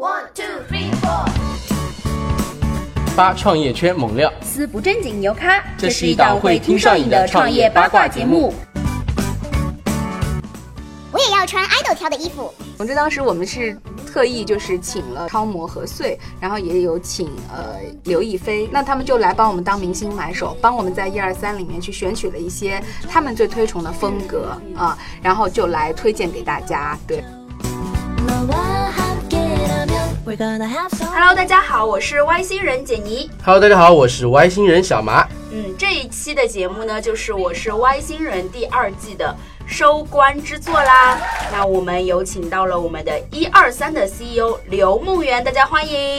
One two three four，八创业圈猛料，撕不正经牛咖，这是一档会听上瘾的创业八卦节目。我也要穿爱豆挑的衣服。总之，当时我们是特意就是请了超模何穗，然后也有请呃刘亦菲，那他们就来帮我们当明星买手，帮我们在一二三里面去选取了一些他们最推崇的风格啊，然后就来推荐给大家。对 Hello，大家好，我是外星人简妮。Hello，大家好，我是外星人小麻。嗯，这一期的节目呢，就是我是外星人第二季的收官之作啦。那我们有请到了我们的一二三的 CEO 刘梦圆，大家欢迎。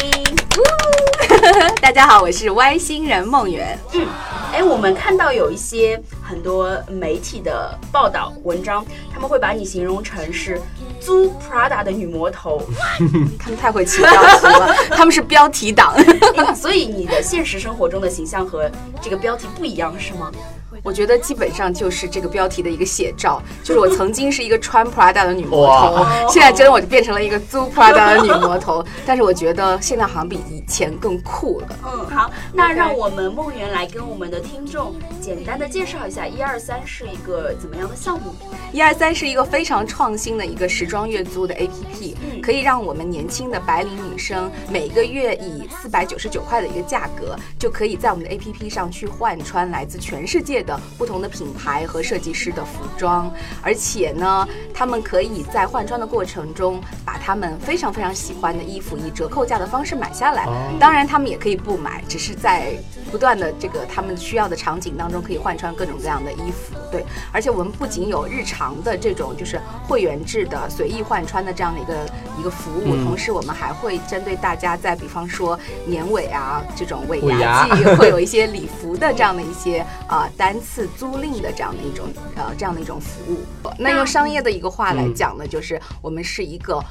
大家好，我是外星人梦圆。嗯哎，我们看到有一些很多媒体的报道文章，他们会把你形容成是租 Prada 的女魔头，他们太会起标题了，他们是标题党。哎 所以你的现实生活中的形象和这个标题不一样是吗？我觉得基本上就是这个标题的一个写照，就是我曾经是一个穿 Prada 的女魔头哇，现在真的我就变成了一个租 Prada 的女魔头。但是我觉得现在好像比以前更酷了。嗯，好，那让我们梦圆来跟我们的听众简单的介绍一下一二三是一个怎么样的项目？一二三是一个非常创新的一个时装月租的 APP，嗯可以让我们年轻的白领女生每个月以四百九十九块的一个价格，就可以在我们的 APP 上去换穿来自全世界的不同的品牌和设计师的服装，而且呢，他们可以在换穿的过程中把他们非常非常喜欢的衣服以折扣价的方式买下来。哦当然，他们也可以不买，只是在不断的这个他们需要的场景当中可以换穿各种各样的衣服。对，而且我们不仅有日常的这种就是会员制的随意换穿的这样的一个一个服务，嗯同时我们还会针对大家在比方说年尾啊这种尾尾牙牙季 会有一些礼服的这样的一些啊、呃单次租赁的这样的一种呃这样的一种服务。那用商业的一个话来嗯讲呢，就是我们是一个。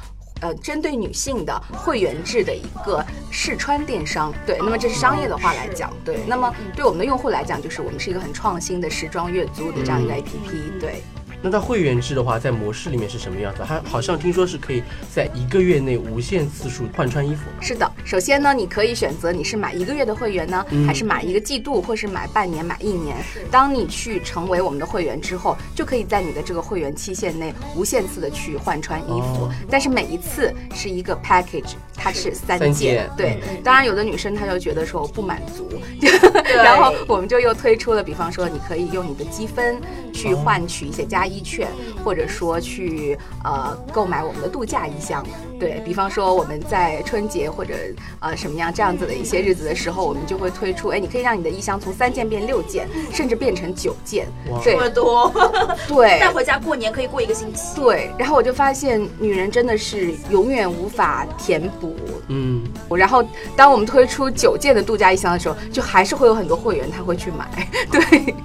呃，针对女性的会员制的一个试穿电商，对，那么这是商业的话来讲，对，那么对我们的用户来讲，就是我们是一个很创新的时装月租的这样一个 APP，对。那它会员制的话，在模式里面是什么样子？它好像听说是可以在一个月内无限次数换穿衣服。是的，首先呢，你可以选择你是买一个月的会员呢，嗯还是买一个季度，或是买半年、买一年。当你去成为我们的会员之后，就可以在你的这个会员期限内无限次的去换穿衣服，哦但是每一次是一个 package，它是三三件。对，嗯当然有的女生她就觉得说我不满足，然后我们就又推出了，比方说你可以用你的积分去换取一些加一券，或者说去呃购买我们的度假衣箱。对比方说我们在春节或者呃什么样这样子的一些日子的时候，我们就会推出，哎，你可以让你的衣箱从三件变六件，甚至变成九件。哇这么多，对，带回家过年可以过一个星期。对，然后我就发现女人真的是永远无法填补。嗯，然后当我们推出九件的度假衣箱的时候，就还是会有很多会员他会去买。对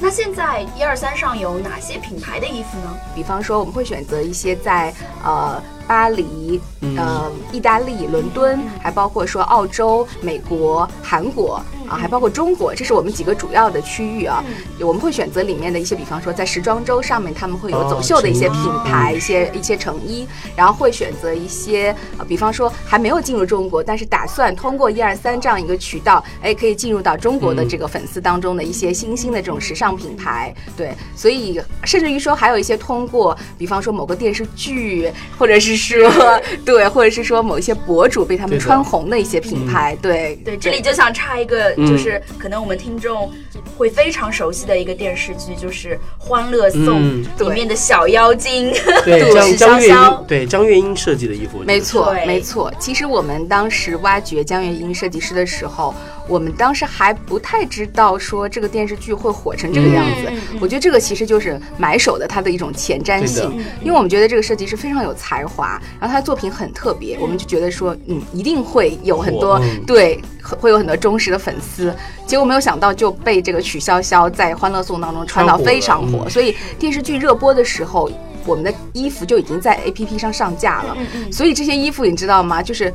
那现在一二三上有哪些品牌的衣服呢？比方说，我们会选择一些在呃巴黎、嗯。呃意大利、伦敦，还包括说澳洲、美国、韩国啊，还包括中国，这是我们几个主要的区域啊。我们会选择里面的一些，比方说在时装周上面，他们会有哦走秀的一些品牌、一些一些成衣，然后会选择一些呃，比方说还没有进入中国，但是打算通过一二三这样一个渠道，哎，可以进入到中国的嗯。这个粉丝当中的一些新兴的这种时尚品牌。对，所以甚至于说还有一些通过，比方说某个电视剧，或者是说 对，或者是说某一些博主被他们穿红的一些品牌。对对，这里就想插一个，嗯就是可能我们听众会非常熟悉的一个电视剧，就是《欢乐颂嗯》里面的小妖精。对，杜 江江月氏潇潇英，对江月英设计的衣服，没错，对没错。其实我们当时挖掘江月英设计师的时候，我们当时还不太知道说这个电视剧会火成这个样子。我觉得这个其实就是买手的他的一种前瞻性，因为我们觉得这个设计师非常有才华，然后他的作品很特别，我们就觉得说，嗯，一定会有很多嗯对，会有很多忠实的粉丝。结果没有想到就被这个曲筱绡在《欢乐颂》当中穿到非常火，嗯所以电视剧热播的时候。我们的衣服就已经在 A P P 上上架了，所以这些衣服你知道吗？就是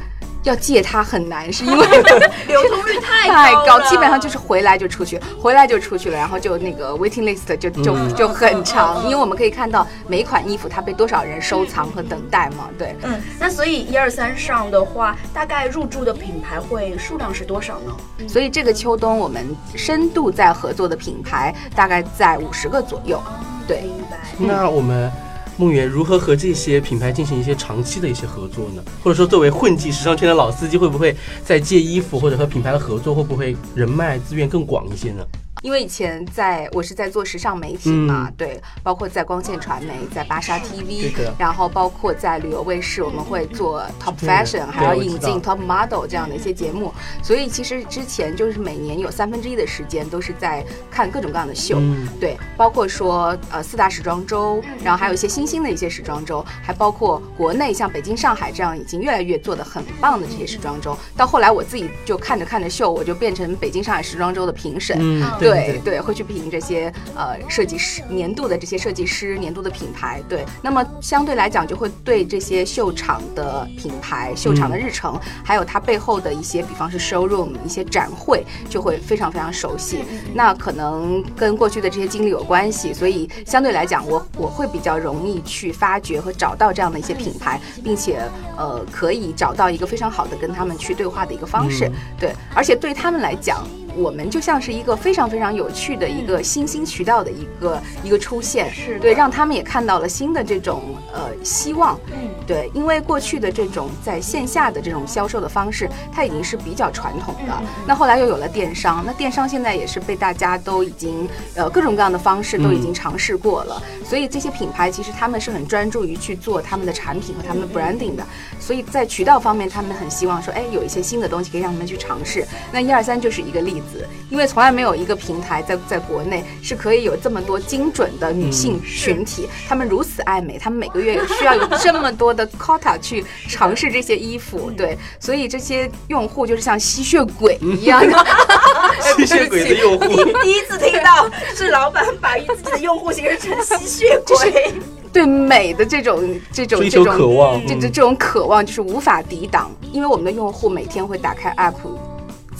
要借它很难，是因为 流通率太太高，基本上就是回来就出去，回来就出去了，然后就那个 waiting list 就就嗯就很长，因为我们可以看到每款衣服它被多少人收藏和等待嘛，对。嗯，那所以一二三上的话，大概入驻的品牌会数量是多少呢？所以这个秋冬我们深度在合作的品牌大概在五十个左右，对。明白。那我们梦圆如何和这些品牌进行一些长期的一些合作呢？或者说，作为混迹时尚圈的老司机，会不会在借衣服或者和品牌的合作，会不会人脉资源更广一些呢？因为以前在我是在做时尚媒体嘛，对，包括在光线传媒，在芭莎 TV，然后包括在旅游卫视，我们会做 Top Fashion，还要引进 Top Model 这样的一些节目，所以其实之前就是每年有三分之一的时间都是在看各种各样的秀，嗯。对，包括说呃四大时装周，然后还有一些新兴的一些时装周，还包括国内像北京、上海这样已经越来越做的很棒的这些时装周。到后来我自己就看着看着秀，我就变成北京、上海时装周的评审。嗯，对对对，会去评这些呃设计师年度的这些设计师年度的品牌，对。那么相对来讲，就会对这些秀场的品牌、秀场的日程，还有它背后的一些，比方是 showroom 一些展会，就会非常非常熟悉。那可能跟过去的这些经历有关系，所以相对来讲，我我会比较容易去发掘和找到这样的一些品牌，并且呃可以找到一个非常好的跟他们去对话的一个方式。嗯对，而且对他们来讲。我们就像是一个非常非常有趣的一个新兴渠道的一个一个出现，是对，让他们也看到了新的这种呃希望，嗯，对，因为过去的这种在线下的这种销售的方式，它已经是比较传统的。那后来又有了电商，那电商现在也是被大家都已经呃各种各样的方式都已经尝试过了。所以这些品牌其实他们是很专注于去做他们的产品和他们的 branding 的。所以在渠道方面，他们很希望说，哎，有一些新的东西可以让他们去尝试。那一二三就是一个例子，因为从来没有一个平台在在国内是可以有这么多精准的女性群体，她们如此爱美，她们每个月有需要有这么多的 quota 去尝试这些衣服，对，所以这些用户就是像吸血鬼一样的，吸血鬼的用户，第一次听到是老板把自己的用户形容成吸血鬼。对美的这种这种这种渴望嗯这这这种渴望就是无法抵挡，因为我们的用户每天会打开 app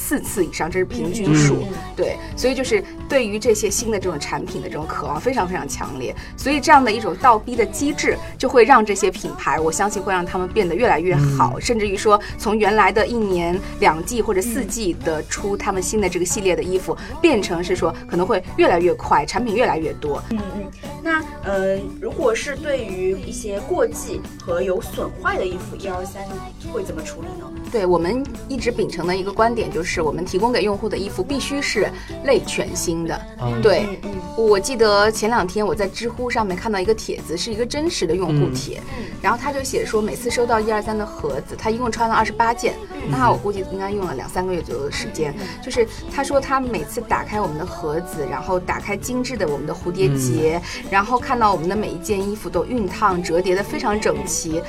四次以上，这是平均数。嗯对，所以就是对于这些新的这种产品的这种渴望非常非常强烈，所以这样的一种倒逼的机制，就会让这些品牌，我相信会让他们变得越来越好，嗯甚至于说从原来的一年两季或者四季的出他们新的这个系列的衣服，变成是说可能会越来越快，产品越来越多。嗯嗯，那呃，如果是对于一些过季和有损坏的衣服，一二三会怎么处理呢？对我们一直秉承的一个观点就是，我们提供给用户的衣服必须是类全新的。嗯。对，我记得前两天我在知乎上面看到一个帖子，是一个真实的用户帖，嗯。然后他就写说，每次收到一二三的盒子，他一共穿了二十八件，那我估计应该用了两三个月左右的时间。就是他说他每次打开我们的盒子，然后打开精致的我们的蝴蝶结，然后看到我们的每一件衣服都熨烫折叠的非常整齐。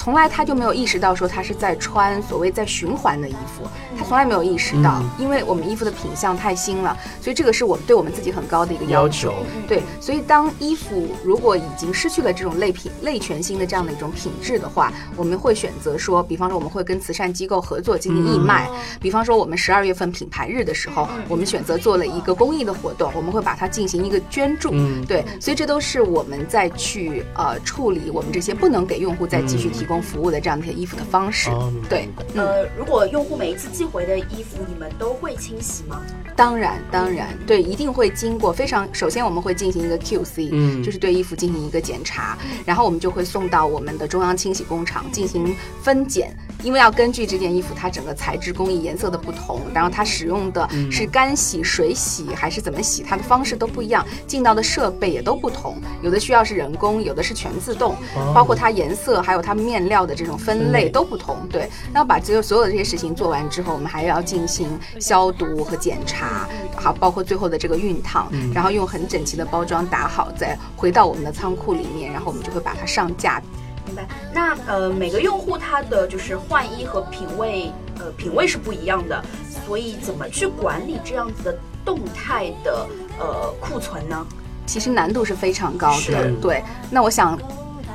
从来他就没有意识到说他是在穿所谓在循环的衣服，他从来没有意识到，因为我们衣服的品相太新了，所以这个是我们对我们自己很高的一个要求。要求。对，所以当衣服如果已经失去了这种类品类全新的这样的一种品质的话，我们会选择说，比方说我们会跟慈善机构合作进行义卖，比方说我们十二月份品牌日的时候，我们选择做了一个公益的活动，我们会把它进行一个捐助。嗯。对，所以这都是我们在去呃处理我们这些不能给用户再继续提供服务的这样的一些衣服的方式。对。呃，如果用户每一次寄回的衣服，你们都会清洗吗？当然，当然，对，一定会经过非常。首先，我们会进行一个 QC，嗯就是对衣服进行一个检查，然后我们就会送到我们的中央清洗工厂进行分拣，因为要根据这件衣服它整个材质、工艺、颜色的不同，然后它使用的是干洗、水洗还是怎么洗，它的方式都不一样，进到的设备也都不同，有的需要是人工，有的是全自动，哦包括它颜色还有它面料的这种分分类类都不同。对，那把只有所有的这些事情做完之后，我们还要进行消毒和检查，好，包括最后的这个熨烫，然后用很整齐的包装打好，再回到我们的仓库里面，然后我们就会把它上架。明白。那呃，每个用户他的就是换衣和品味，呃，品味是不一样的，所以怎么去管理这样子的动态的呃库存呢？其实难度是非常高的。对，那我想。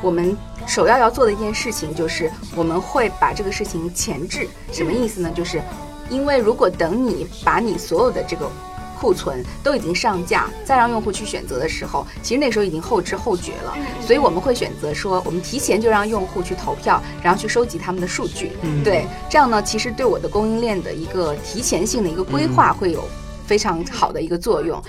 我们首要要做的一件事情就是我们会把这个事情前置。什么意思呢？就是因为如果等你把你所有的这个库存都已经上架，再让用户去选择的时候，其实那时候已经后知后觉了。所以我们会选择说，我们提前就让用户去投票，然后去收集他们的数据。对，这样呢，其实对我的供应链的一个提前性的一个规划会有非常好的一个作用。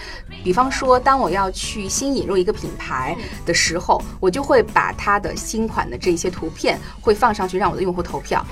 比方说，当我要去新引入一个品牌的时候，我就会把它的新款的这些图片会放上去，让我的用户投票。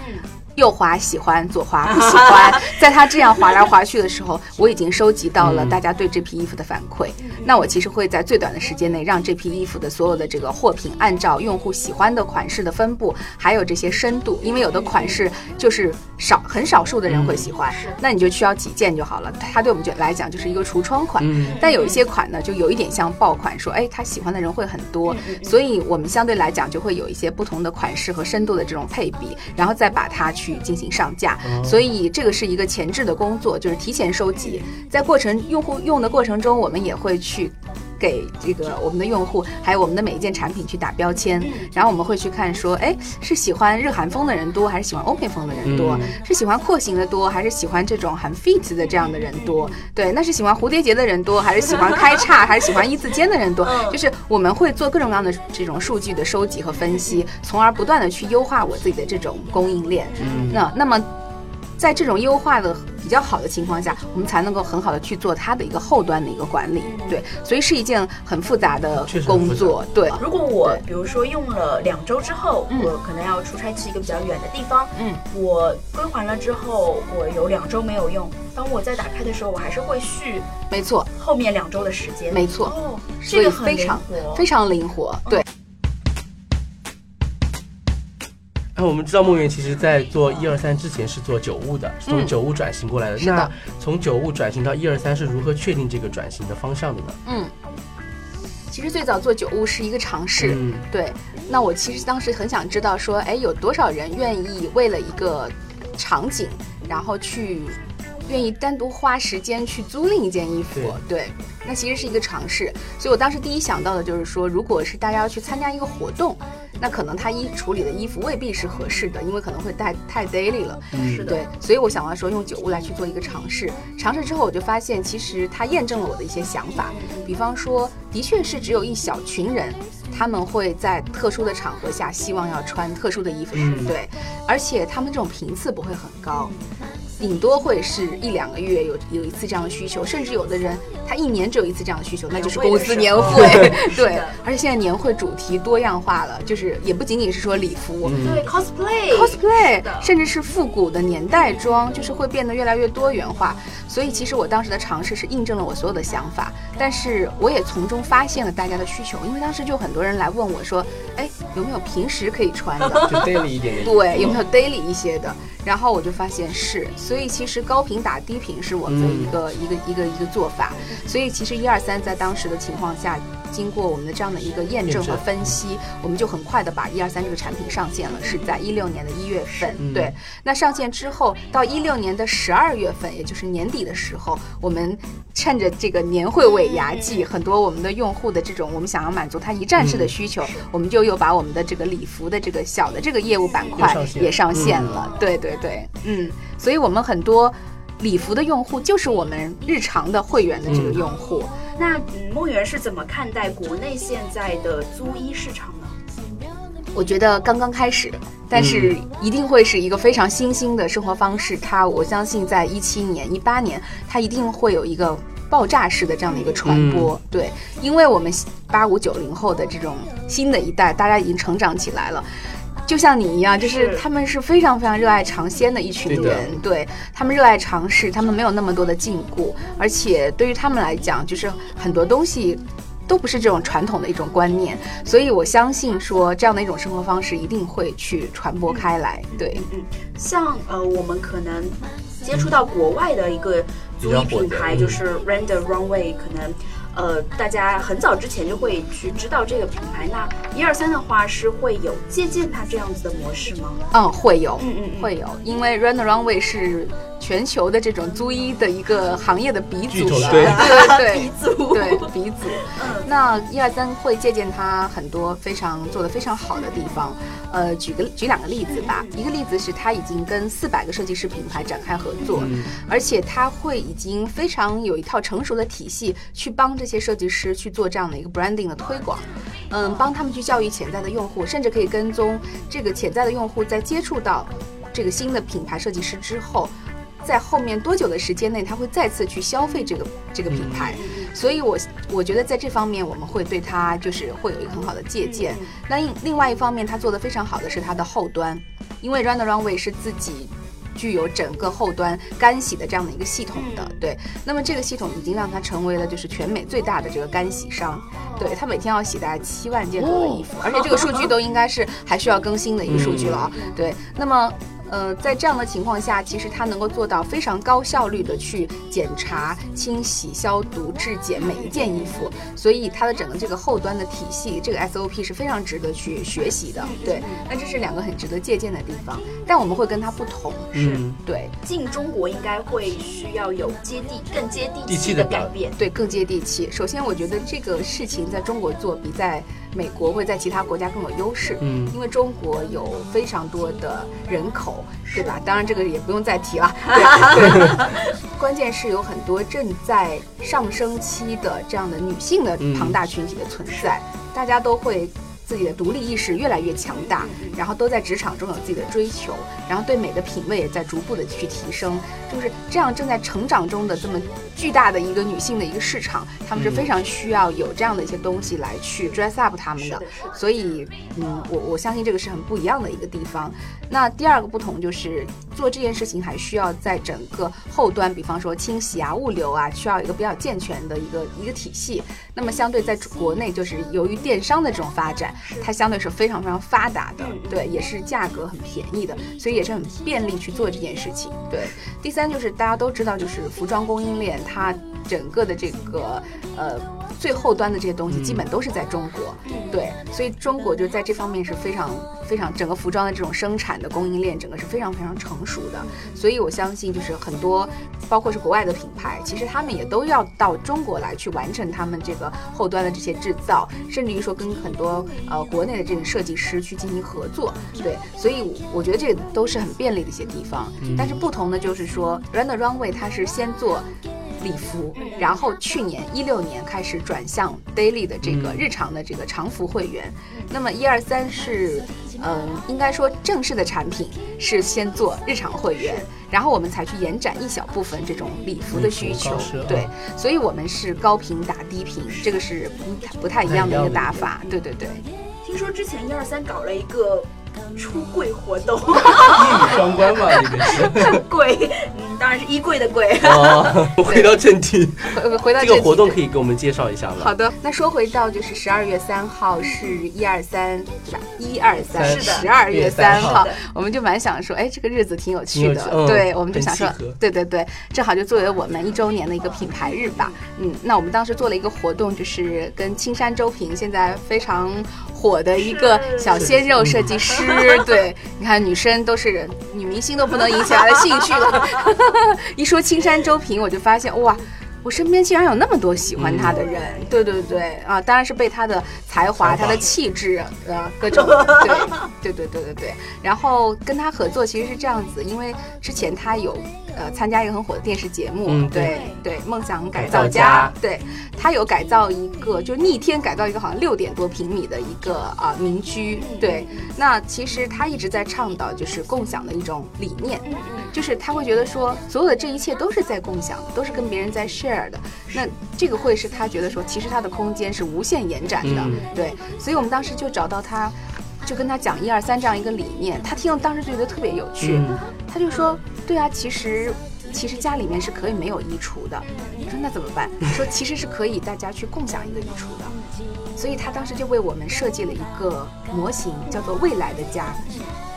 右滑喜欢，左滑不喜欢。在他这样滑来滑去的时候，我已经收集到了大家对这批衣服的反馈。那我其实会在最短的时间内，让这批衣服的所有的这个货品，按照用户喜欢的款式的分布，还有这些深度，因为有的款式就是少很少数的人会喜欢，那你就需要几件就好了。它对我们就来讲就是一个橱窗款。但有一些款呢，就有一点像爆款，说哎，他喜欢的人会很多，所以我们相对来讲就会有一些不同的款式和深度的这种配比，然后再把它去。去进行上架，所以这个是一个前置的工作，就是提前收集，在过程用户用的过程中，我们也会去给这个我们的用户，还有我们的每一件产品去打标签，然后我们会去看说，哎，是喜欢日韩风的人多，还是喜欢欧美风的人多？是喜欢廓形的多，还是喜欢这种很 fit 的这样的人多？对，那是喜欢蝴蝶结的人多，还是喜欢开叉，还是喜欢一字肩的人多？就是我们会做各种各样的这种数据的收集和分析，从而不断的去优化我自己的这种供应链。那那么，在这种优化的比较好的情况下，我们才能够很好的去做它的一个后端的一个管理，对，所以是一件很复杂的工作，对。如果我比如说用了两周之后，我可能要出差去一个比较远的地方，嗯，我归还了之后，我有两周没有用，当我再打开的时候，我还是会续，没错，后面两周的时间，没错，哦，这个非常非常灵活，对。那我们知道梦圆其实在做一二三之前是做酒物的，是从酒物转型过来的。那从酒物转型到一二三是如何确定这个转型的方向的呢？嗯，其实最早做酒物是一个尝试，嗯对。那我其实当时很想知道说，哎，有多少人愿意为了一个场景，然后去愿意单独花时间去租赁一件衣服？对。那其实是一个尝试，所以我当时第一想到的就是说，如果是大家要去参加一个活动。那可能他衣处理的衣服未必是合适的，因为可能会太太 daily 了。是的，对，所以我想要说用酒物来去做一个尝试。尝试之后，我就发现其实它验证了我的一些想法。比方说，的确是只有一小群人，他们会在特殊的场合下希望要穿特殊的衣服，对，而且他们这种频次不会很高。顶多会是一两个月有有一次这样的需求，甚至有的人他一年只有一次这样的需求，那就是公司年会。对，而且现在年会主题多样化了，就是也不仅仅是说礼服，对 cosplay，cosplay，甚至是复古的年代装，就是会变得越来越多元化。所以其实我当时的尝试是印证了我所有的想法，但是我也从中发现了大家的需求，因为当时就很多人来问我说，哎，有没有平时可以穿的，就 daily 一点点，对，有没有 daily 一些的？然后我就发现是，所以其实高频打低频是我们的一个一个一个一个做法。所以其实一二三在当时的情况下，经过我们的这样的一个验证和分析，我们就很快的把一二三这个产品上线了，是在一六年的一月份。对，那上线之后到一六年的十二月份，也就是年底的时候，我们趁着这个年会尾牙季，很多我们的用户的这种我们想要满足他一站式的需求，我们就又把我们的这个礼服的这个小的这个业务板块也上线了。对对。对，嗯，所以我们很多礼服的用户就是我们日常的会员的这个用户。那梦圆是怎么看待国内现在的租衣市场呢？我觉得刚刚开始，但是一定会是一个非常新兴的生活方式。它，我相信在一七年、一八年，它一定会有一个爆炸式的这样的一个传播。对，因为我们八五九零后的这种新的一代，大家已经成长起来了。就像你一样，就是他们是非常非常热爱尝鲜的一群人，对他们热爱尝试，他们没有那么多的禁锢，而且对于他们来讲，就是很多东西都不是这种传统的一种观念，所以我相信说这样的一种生活方式一定会去传播开来。对，嗯，像呃，我们可能接触到国外的一个足衣品牌，就是 Render Runway，可能。呃，大家很早之前就会去知道这个品牌。那一二三的话是会有借鉴它这样子的模式吗？嗯，会有，嗯嗯嗯会有，因为 Run the Runway 是全球的这种租衣的一个行业的鼻祖了，对对对 鼻祖对鼻祖。嗯那一二三会借鉴它很多非常做的非常好的地方。呃，举个举两个例子吧。一个例子是它已经跟四百个设计师品牌展开合作，而且它会已经非常有一套成熟的体系去帮这些设计师去做这样的一个 branding 的推广。嗯，帮他们去教育潜在的用户，甚至可以跟踪这个潜在的用户在接触到这个新的品牌设计师之后，在后面多久的时间内，他会再次去消费这个这个品牌。所以我我觉得在这方面我们会对他就是会有一个很好的借鉴。那另另外一方面，他做的非常好的是他的后端，因为 Run the Runway 是自己。具有整个后端干洗的这样的一个系统的，对，那么这个系统已经让它成为了就是全美最大的这个干洗商，对，它每天要洗大概七万件多的衣服，而且这个数据都应该是还需要更新的一个数据了啊，对，那么。呃，在这样的情况下，其实它能够做到非常高效率的去检查、清洗、消毒、质检每一件衣服，所以它的整个这个后端的体系，这个 SOP 是非常值得去学习的。对，那这是两个很值得借鉴的地方，但我们会跟它不同，是嗯对进中国应该会需要有接地、更接地气地气的改变。对更接地气。首先，我觉得这个事情在中国做比在美国会在其他国家更有优势，嗯因为中国有非常多的人口，对吧？当然这个也不用再提了，对对。关键是有很多正在上升期的这样的女性的庞大群体的存在，大家都会。自己的独立意识越来越强大，然后都在职场中有自己的追求，然后对美的品味也在逐步的去提升，就是这样正在成长中的这么巨大的一个女性的一个市场，她们是非常需要有这样的一些东西来去 dress up 她们的所以嗯，我我相信这个是很不一样的一个地方。那第二个不同就是做这件事情还需要在整个后端，比方说清洗啊、物流啊，需要一个比较健全的一个一个体系。那么相对在国内，就是由于电商的这种发展，它相对是非常非常发达的，对，也是价格很便宜的，所以也是很便利去做这件事情。对，第三就是大家都知道，就是服装供应链它整个的这个呃最后端的这些东西，基本都是在中国。对，所以中国就在这方面是非常非常整个服装的这种生产的供应链，整个是非常非常成熟的。所以我相信，就是很多包括是国外的品牌，其实他们也都要到中国来去完成他们这个后端的这些制造，甚至于说跟很多呃国内的这种设计师去进行合作。对，所以我我觉得这都是很便利的一些地方。但是不同的就是说，Run the Runway 它是先做。礼服，然后去年一六年开始转向 daily 的这个日常的这个常服会员，那么一二三是，嗯，应该说正式的产品是先做日常会员，然后我们才去延展一小部分这种礼服的需求对，所以我们是高频打低频，这个是不太不太一样的一个打法，对对对。听说之前一二三搞了一个出柜活动，一语双关嘛，这个是。柜，嗯，当然是衣柜的柜。哦，回到正题，回回到这个活动。可以给我们介绍一下吗？好的，那说回到就是十二月三号是一二三对吧？一二三。是的。十二月三号。号，我们就蛮想说，哎，这个日子挺有趣的。趣，嗯对，我们就想说对对对，正好就作为我们一周年的一个品牌日吧。嗯，那我们当时做了一个活动，就是跟青山周平现在非常火的一个小鲜肉设计师，对，你看女生都是女明星都不能引起他的兴趣了，一说青山周平，我就发现哇。我身边竟然有那么多喜欢他的人，对对对啊，当然是被他的才华、才华他的气质，呃，各种 对对对对对对。然后跟他合作其实是这样子，因为之前他有呃参加一个很火的电视节目，嗯对对，梦想改改造造家家，对他有改造一个就逆天改造一个好像六点多平米的一个啊、民居，对。那其实他一直在倡导就是共享的一种理念，就是他会觉得说，所有的这一切都是在共享，都是跟别人在 share 的。那这个会是他觉得说，其实他的空间是无限延展的，嗯对。所以我们当时就找到他，就跟他讲一二三这样一个理念，他听了当时就觉得特别有趣，嗯他就说，对啊，其实。其实家里面是可以没有衣橱的，我说那怎么办？说其实是可以大家去共享一个衣橱的，所以他当时就为我们设计了一个模型，叫做未来的家。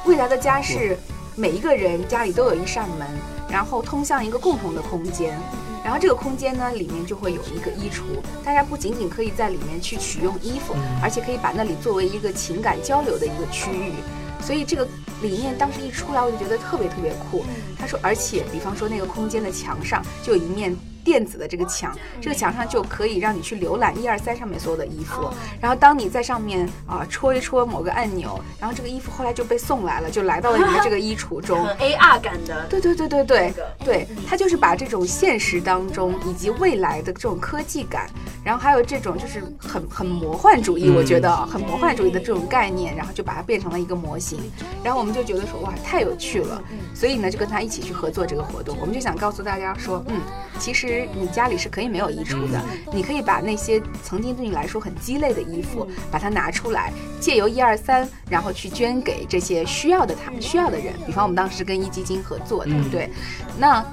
未来的家是每一个人家里都有一扇门，然后通向一个共同的空间。然后这个空间呢，里面就会有一个衣橱，大家不仅仅可以在里面去取用衣服，而且可以把那里作为一个情感交流的一个区域。所以这个理念当时一出来，我就觉得特别特别酷。他说，而且比方说那个空间的墙上就有一面。电子的这个墙，这个墙上就可以让你去浏览一二三上面所有的衣服。然后当你在上面啊戳一戳某个按钮，然后这个衣服后来就被送来了，就来到了你的这个衣橱中。AR 感的。对对对对对，对，它就是把这种现实当中以及未来的这种科技感，然后还有这种就是很很魔幻主义，我觉得很魔幻主义的这种概念，然后就把它变成了一个模型。然后我们就觉得说哇太有趣了，所以呢就跟他一起去合作这个活动。我们就想告诉大家说，嗯，其实。你家里是可以没有衣橱的，你可以把那些曾经对你来说很鸡肋的衣服，把它拿出来，借由一二三，然后去捐给这些需要的他需要的人。比方我们当时跟壹基金合作对不，对，那。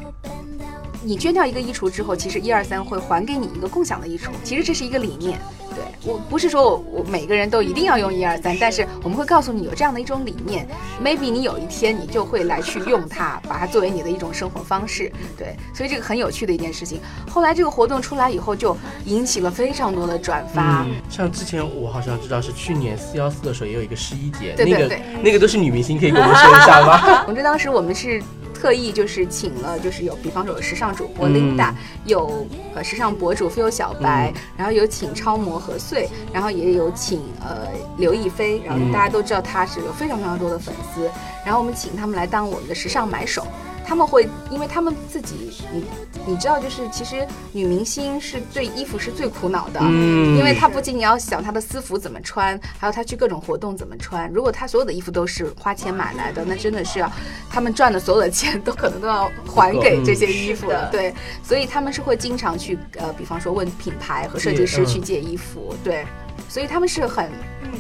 你捐掉一个衣橱之后，其实一二三会还给你一个共享的衣橱。其实这是一个理念，对我不是说我我每个人都一定要用一二三，但是我们会告诉你有这样的一种理念，maybe 你有一天你就会来去用它，把它作为你的一种生活方式。对，所以这个很有趣的一件事情。后来这个活动出来以后，就引起了非常多的转发。像之前我好像知道是去年四幺四的时候也有一个十一节，那个那个都是女明星，可以给我们说一下吗？总之当时我们是。特意就是请了，就是有，比方说有时尚主播 Linda，有呃时尚博主 Feel 小白，然后有请超模何穗，然后也有请呃刘亦菲，然后大家都知道她是有非常非常多的粉丝，然后我们请他们来当我们的时尚买手。他们会，因为他们自己，你你知道，就是其实女明星是对衣服是最苦恼的，嗯，因为她不仅你要想她的私服怎么穿，还有她去各种活动怎么穿。如果她所有的衣服都是花钱买来的，那真的是要他们赚的所有的钱都可能都要还给这些衣服的，对。所以他们是会经常去，呃，比方说问品牌和设计师去借衣服，对。所以他们是很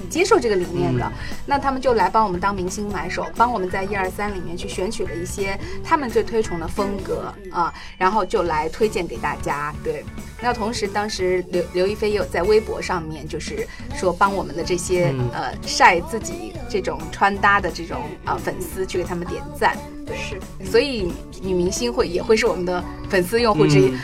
接受这个理念的，那他们就来帮我们当明星买手，帮我们在一二三里面去选取了一些他们最推崇的风格啊，然后就来推荐给大家。对，那同时当时刘刘亦菲也有在微博上面，就是说帮我们的这些呃晒自己这种穿搭的这种啊粉丝去给他们点赞。对，是，所以女明星会也会是我们的粉丝用户之一。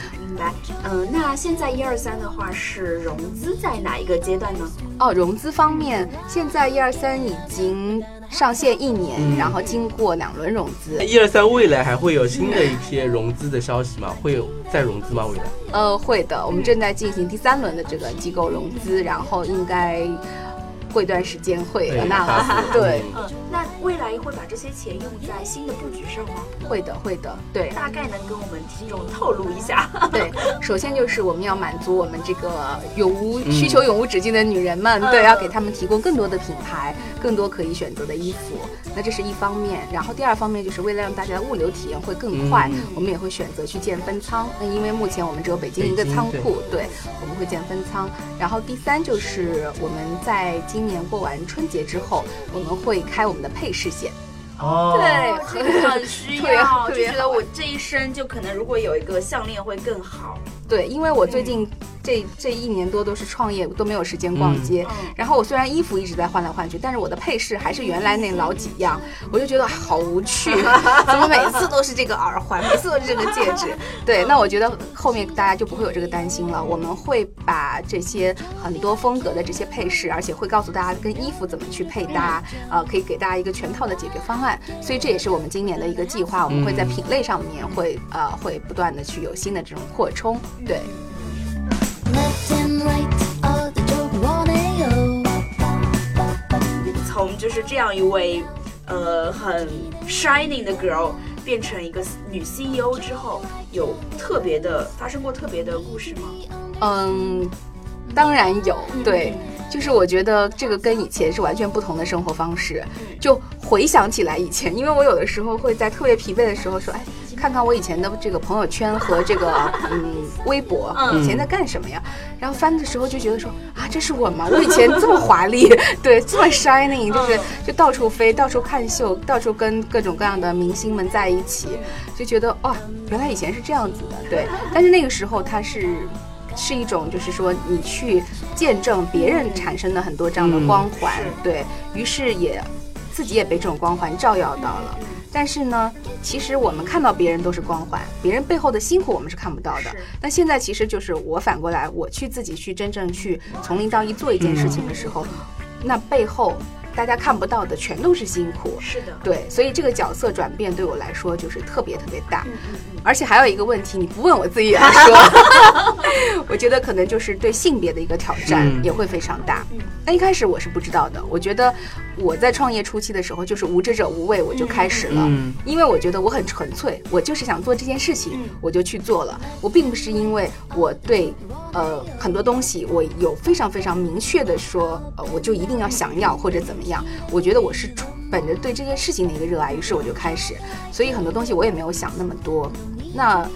来，嗯，那现在一二三的话是融资在哪一个阶段呢？哦，融资方面，现在一二三已经上线一年，然后经过两轮融资。一二三未来还会有新的一些融资的消息吗？会有再融资吗？未来？呃，会的，我们正在进行第三轮的这个机构融资，然后应该。过一段时间会那了，对，嗯，那未来会把这些钱用在新的布局上吗？会的，会的，对，大概能跟我们听众透露一下？对，首先就是我们要满足我们这个永无需求、永无止境的女人们，对，要给他们提供更多的品牌，更多可以选择的衣服。那这是一方面，然后第二方面就是为了让大家的物流体验会更快，我们也会选择去建分仓。那因为目前我们只有北京一个仓库，对，我们会建分仓。然后第三就是我们在今今年过完春节之后，我们会开我们的配饰线。哦，对，很 需要，就觉得我这一生就可能如果有一个项链会更好。对，因为我最近。这这一年多都是创业，都没有时间逛街。然后我虽然衣服一直在换来换去，但是我的配饰还是原来那老几样，我就觉得好无趣。怎么每次都是这个耳环，每次都是这个戒指？对，那我觉得后面大家就不会有这个担心了。我们会把这些很多风格的这些配饰，而且会告诉大家跟衣服怎么去配搭，呃，可以给大家一个全套的解决方案。所以这也是我们今年的一个计划，我们会在品类上面会呃会不断的去有新的这种扩充。对。从就是这样一位，呃，很 shining 的 girl 变成一个女 CEO 之后，有特别的发生过特别的故事吗？嗯，当然有，对，就是我觉得这个跟以前是完全不同的生活方式。就回想起来以前，因为我有的时候会在特别疲惫的时候说，哎。看看我以前的这个朋友圈和这个 嗯微博，以前在干什么呀？然后翻的时候就觉得说啊，这是我吗？我以前这么华丽，对，这么 shining，就是就到处飞，到处看秀，到处跟各种各样的明星们在一起，就觉得哇，原来以前是这样子的，对。但是那个时候它是是一种，就是说你去见证别人产生的很多这样的光环，对于是也自己也被这种光环照耀到了。但是呢，其实我们看到别人都是光环，别人背后的辛苦我们是看不到的。那现在其实就是我反过来，我去自己去真正去从零到一做一件事情的时候，那背后。大家看不到的全都是辛苦，是的，对，所以这个角色转变对我来说就是特别特别大，而且还有一个问题，你不问我自己来说，我觉得可能就是对性别的一个挑战也会非常大。那一开始我是不知道的，我觉得我在创业初期的时候就是无知者无畏，我就开始了，因为我觉得我很纯粹，我就是想做这件事情，我就去做了，我并不是因为我对呃很多东西我有非常非常明确的说，呃我就一定要想要或者怎么。么样？我觉得我是本着对这件事情的一个热爱，于是我就开始，所以很多东西我也没有想那么多。那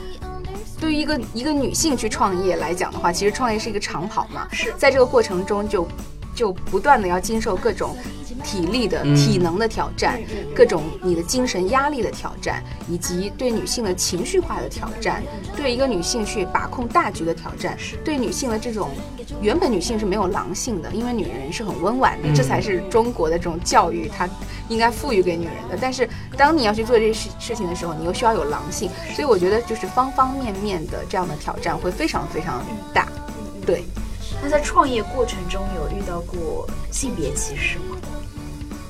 对于一个一个女性去创业来讲的话，其实创业是一个长跑嘛，是在这个过程中就就不断的要经受各种。体力的、体能的挑战，各种你的精神压力的挑战，以及对女性的情绪化的挑战，对一个女性去把控大局的挑战，对女性的这种原本女性是没有狼性的，因为女人是很温婉的，这才是中国的这种教育，它应该赋予给女人的。但是当你要去做这些事事情的时候，你又需要有狼性，所以我觉得就是方方面面的这样的挑战会非常非常大。对，那在创业过程中有遇到过性别歧视吗？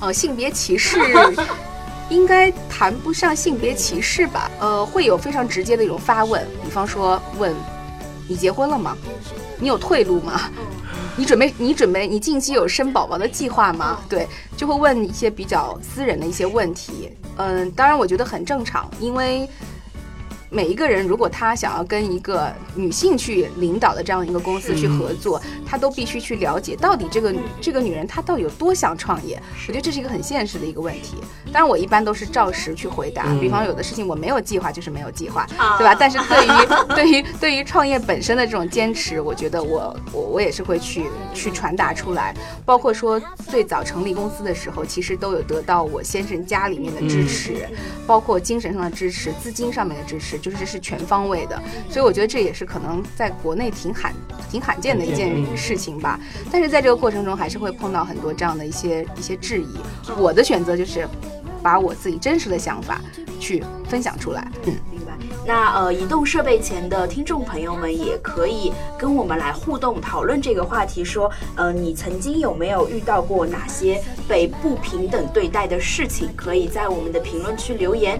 呃，性别歧视 应该谈不上性别歧视吧？呃，会有非常直接的一种发问，比方说问你结婚了吗？你有退路吗？你准备你准备你近期有生宝宝的计划吗？对，就会问一些比较私人的一些问题。嗯，当然我觉得很正常，因为。每一个人，如果他想要跟一个女性去领导的这样一个公司去合作，他都必须去了解到底这个这个女人她到底有多想创业。我觉得这是一个很现实的一个问题。当然，我一般都是照实去回答。比方有的事情我没有计划，就是没有计划，对吧？但是对于对于对于创业本身的这种坚持，我觉得我我我也是会去去传达出来。包括说最早成立公司的时候，其实都有得到我先生家里面的支持，包括精神上的支持、资金上面的支持。就是这是全方位的，所以我觉得这也是可能在国内挺罕、挺罕见的一件事情吧。但是在这个过程中，还是会碰到很多这样的一些一些质疑。我的选择就是把我自己真实的想法去分享出来。嗯，明白。那呃，移动设备前的听众朋友们也可以跟我们来互动讨论这个话题，说呃，你曾经有没有遇到过哪些被不平等对待的事情？可以在我们的评论区留言。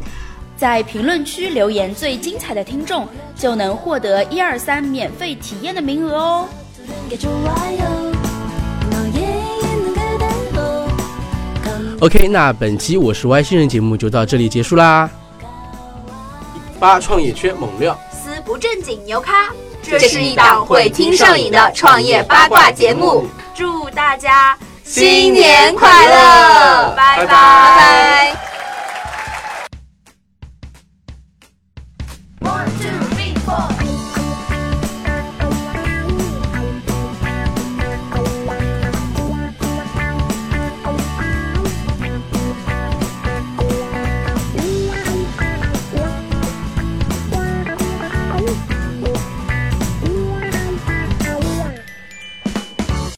在评论区留言最精彩的听众，就能获得一二三免费体验的名额哦。OK，那本期我是外星人节目就到这里结束啦。八创业圈猛料，四不正经牛咖，这是一档会听上瘾的创业八卦节目。祝大家新年快乐，拜拜拜拜。